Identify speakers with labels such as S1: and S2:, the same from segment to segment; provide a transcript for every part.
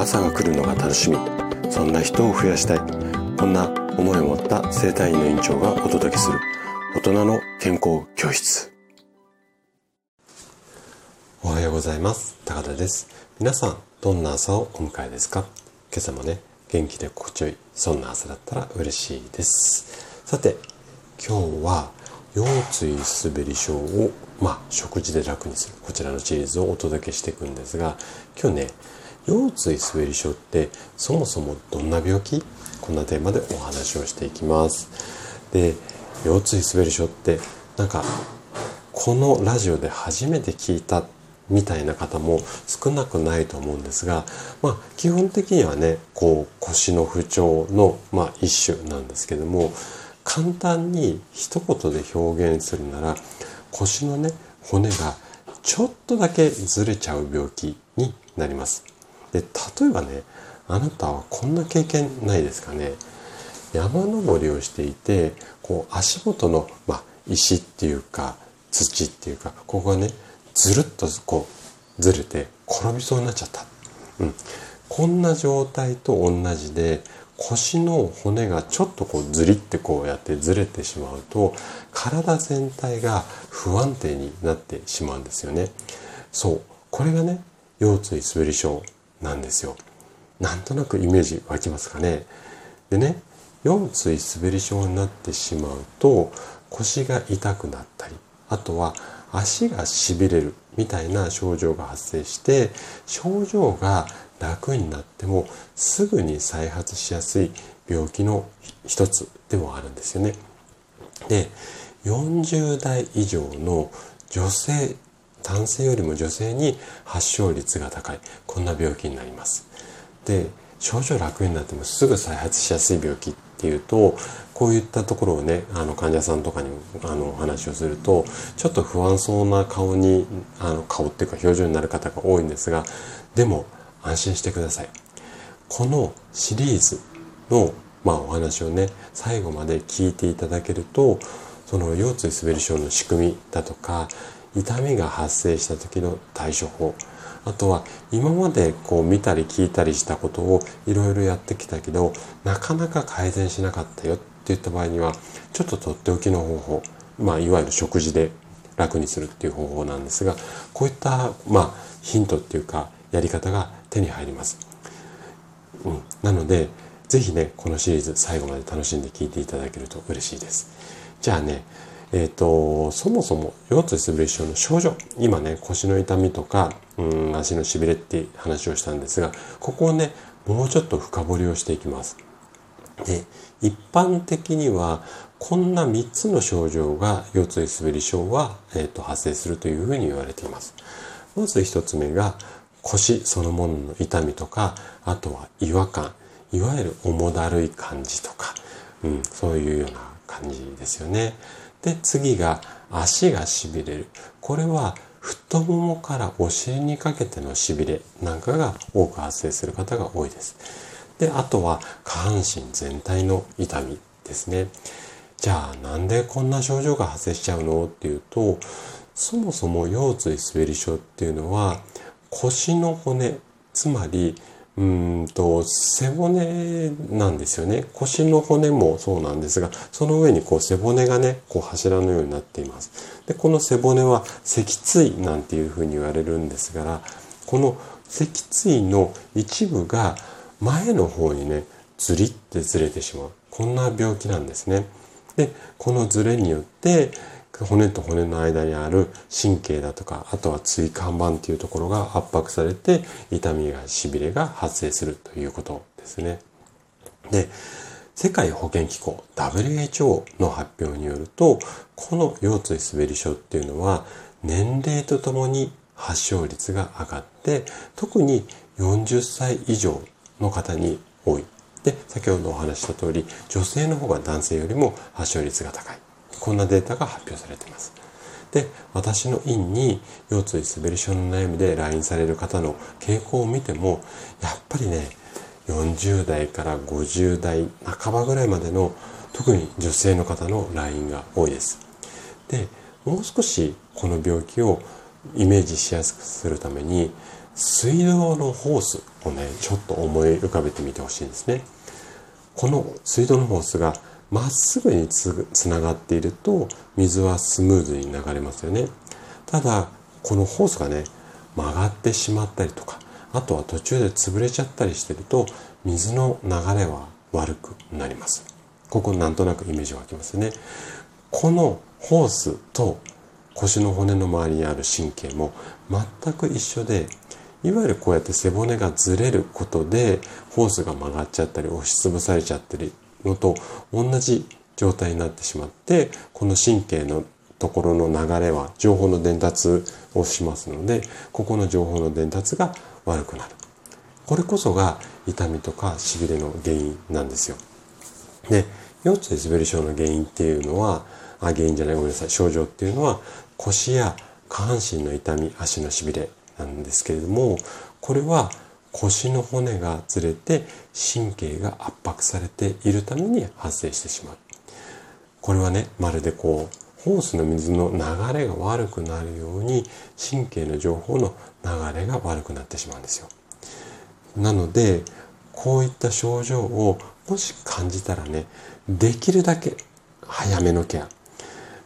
S1: 朝が来るのが楽しみ。そんな人を増やしたい。こんな思いを持った生体院の院長がお届けする。大人の健康教室。おはようございます。高田です。皆さんどんな朝をお迎えですか？今朝もね元気で心地よいそんな朝だったら嬉しいです。さて今日は腰椎滑り症を、まあ、食事で楽にするこちらのシリーズをお届けしていくんですが今日ね腰椎滑り症ってそもそもどんな病気？こんなテーマでお話をしていきますで腰椎滑り症ってなんかこのラジオで初めて聞いたみたいな方も少なくないと思うんですが、まあ、基本的にはねこう腰の不調の、まあ、一種なんですけども簡単に一言で表現するなら腰のね骨がちょっとだけずれちゃう病気になります。で例えばねあなたはこんな経験ないですかね？山登りをしていてこう足元の、まあ、石っていうか土っていうかここがねずるっとこうずれて転びそうになっちゃった、うん、こんな状態と同じで腰の骨がちょっとこうずりってこうやってずれてしまうと体全体が不安定になってしまうんですよね。そう。これがね腰椎滑り症。なんですよ。なんとなくイメージ湧きますかね。でね腰椎滑り症になってしまうと腰が痛くなったりあとは足がしびれるみたいな症状が発生して症状が楽になってもすぐに再発しやすい病気の一つでもあるんですよね。で40代以上の女性男性よりも女性に発症率が高いこんな病気になります。で症状楽になってもすぐ再発しやすい病気っていうとこういったところをねあの患者さんとかにあのお話をするとちょっと不安そうな顔にあの顔っていうか表情になる方が多いんですがでも安心してください。このシリーズの、まあ、お話をね最後まで聞いていただけるとその腰椎滑り症の仕組みだとか痛みが発生した時の対処法あとは今までこう見たり聞いたりしたことをいろいろやってきたけどなかなか改善しなかったよっていった場合にはちょっととっておきの方法まあいわゆる食事で楽にするっていう方法なんですがこういったまあヒントっていうかやり方が手に入ります。うん、なので、ぜひね、このシリーズ最後まで楽しんで聞いていただけると嬉しいです。じゃあね、えっ、ー、と、そもそも腰椎滑り症の症状、今ね、腰の痛みとか、うん、足のしびれって話をしたんですが、ここをね、もうちょっと深掘りをしていきます。で、一般的には、こんな3つの症状が腰椎滑り症は、えーと発生するというふうに言われています。まず1つ目が、腰そのものの痛みとか、あとは違和感、いわゆる重だるい感じとか、うん、そういうような感じですよね。で、次が足が痺れる。これは太ももからお尻にかけての痺れなんかが多く発生する方が多いです。で、あとは下半身全体の痛みですね。じゃあなんでこんな症状が発生しちゃうのっていうと、そもそも腰椎滑り症っていうのは腰の骨、つまり、うんと背骨なんですよね。腰の骨もそうなんですがその上にこう背骨がねこう柱のようになっています。でこの背骨は脊椎なんていうふうに言われるんですがこの脊椎の一部が前の方にねずりってずれてしまう。こんな病気なんですね。でこのずれによって骨と骨の間にある神経だとか、あとは椎間板っていうところが圧迫されて、痛みが痺れが発生するということですね。で、世界保健機構 WHO の発表によると、この腰椎滑り症っていうのは、年齢とともに発症率が上がって、特に40歳以上の方に多い。で、先ほどお話した通り、女性の方が男性よりも発症率が高い。こんなデータが発表されています。で、私の院に腰椎滑り症の悩みで来院される方の傾向を見ても、やっぱりね、40代から50代半ばぐらいまでの特に女性の方の来院が多いです。で、もう少しこの病気をイメージしやすくするために、水道のホースをね、ちょっと思い浮かべてみてほしいんですね。この水道のホースがまっすぐにつながっていると水はスムーズに流れますよね。ただ、このホースがね、曲がってしまったりとか、あとは途中で潰れちゃったりしてると水の流れは悪くなります。ここなんとなくイメージ湧きますね。このホースと腰の骨の周りにある神経も全く一緒でいわゆるこうやって背骨がずれることでホースが曲がっちゃったり押しつぶされちゃったりのと同じ状態になってしまってこの神経のところの流れは情報の伝達をしますのでここの情報の伝達が悪くなる。これこそが痛みとかしびれの原因なんですよ。で腰椎滑り症の原因っていうのはあ原因じゃないごめんなさい症状っていうのは腰や下半身の痛み足のしびれなんですけれどもこれは腰の骨がずれて神経が圧迫されているために発生してしまう。これはねまるでこうホースの水の流れが悪くなるように神経の情報の流れが悪くなってしまうんですよ。なのでこういった症状をもし感じたらねできるだけ早めのケア。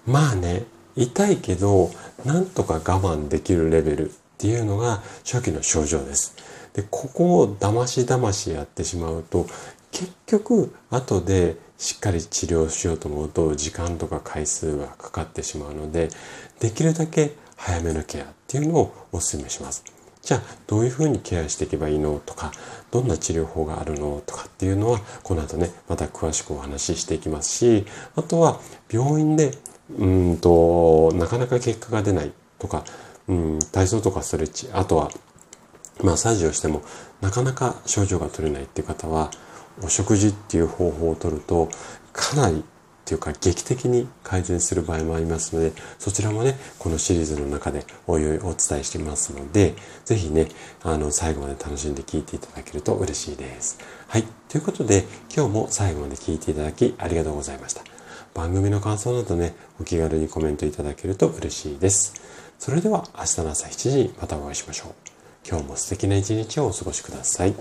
S1: まあね痛いけどなんとか我慢できるレベルっていうのが初期の症状です。で、ここをだましだましやってしまうと、結局後でしっかり治療しようと思うと時間とか回数がかかってしまうので、できるだけ早めのケアっていうのをお勧めします。じゃあどういうふうにケアしていけばいいのとかどんな治療法があるのとかっていうのはこの後ねまた詳しくお話ししていきますしあとは病院でうんとなかなか結果が出ないとかうん、体操とかストレッチ、あとはマッサージをしてもなかなか症状が取れないっていう方は、お食事っていう方法をとるとかなりっていうか劇的に改善する場合もありますので、そちらもね、このシリーズの中でおいおいお伝えしてますので、ぜひね、あの、最後まで楽しんで聞いていただけると嬉しいです。はい。ということで、今日も最後まで聞いていただきありがとうございました。番組の感想などね、お気軽にコメントいただけると嬉しいです。それでは明日の朝7時にまたお会いしましょう。今日も素敵な一日をお過ごしください。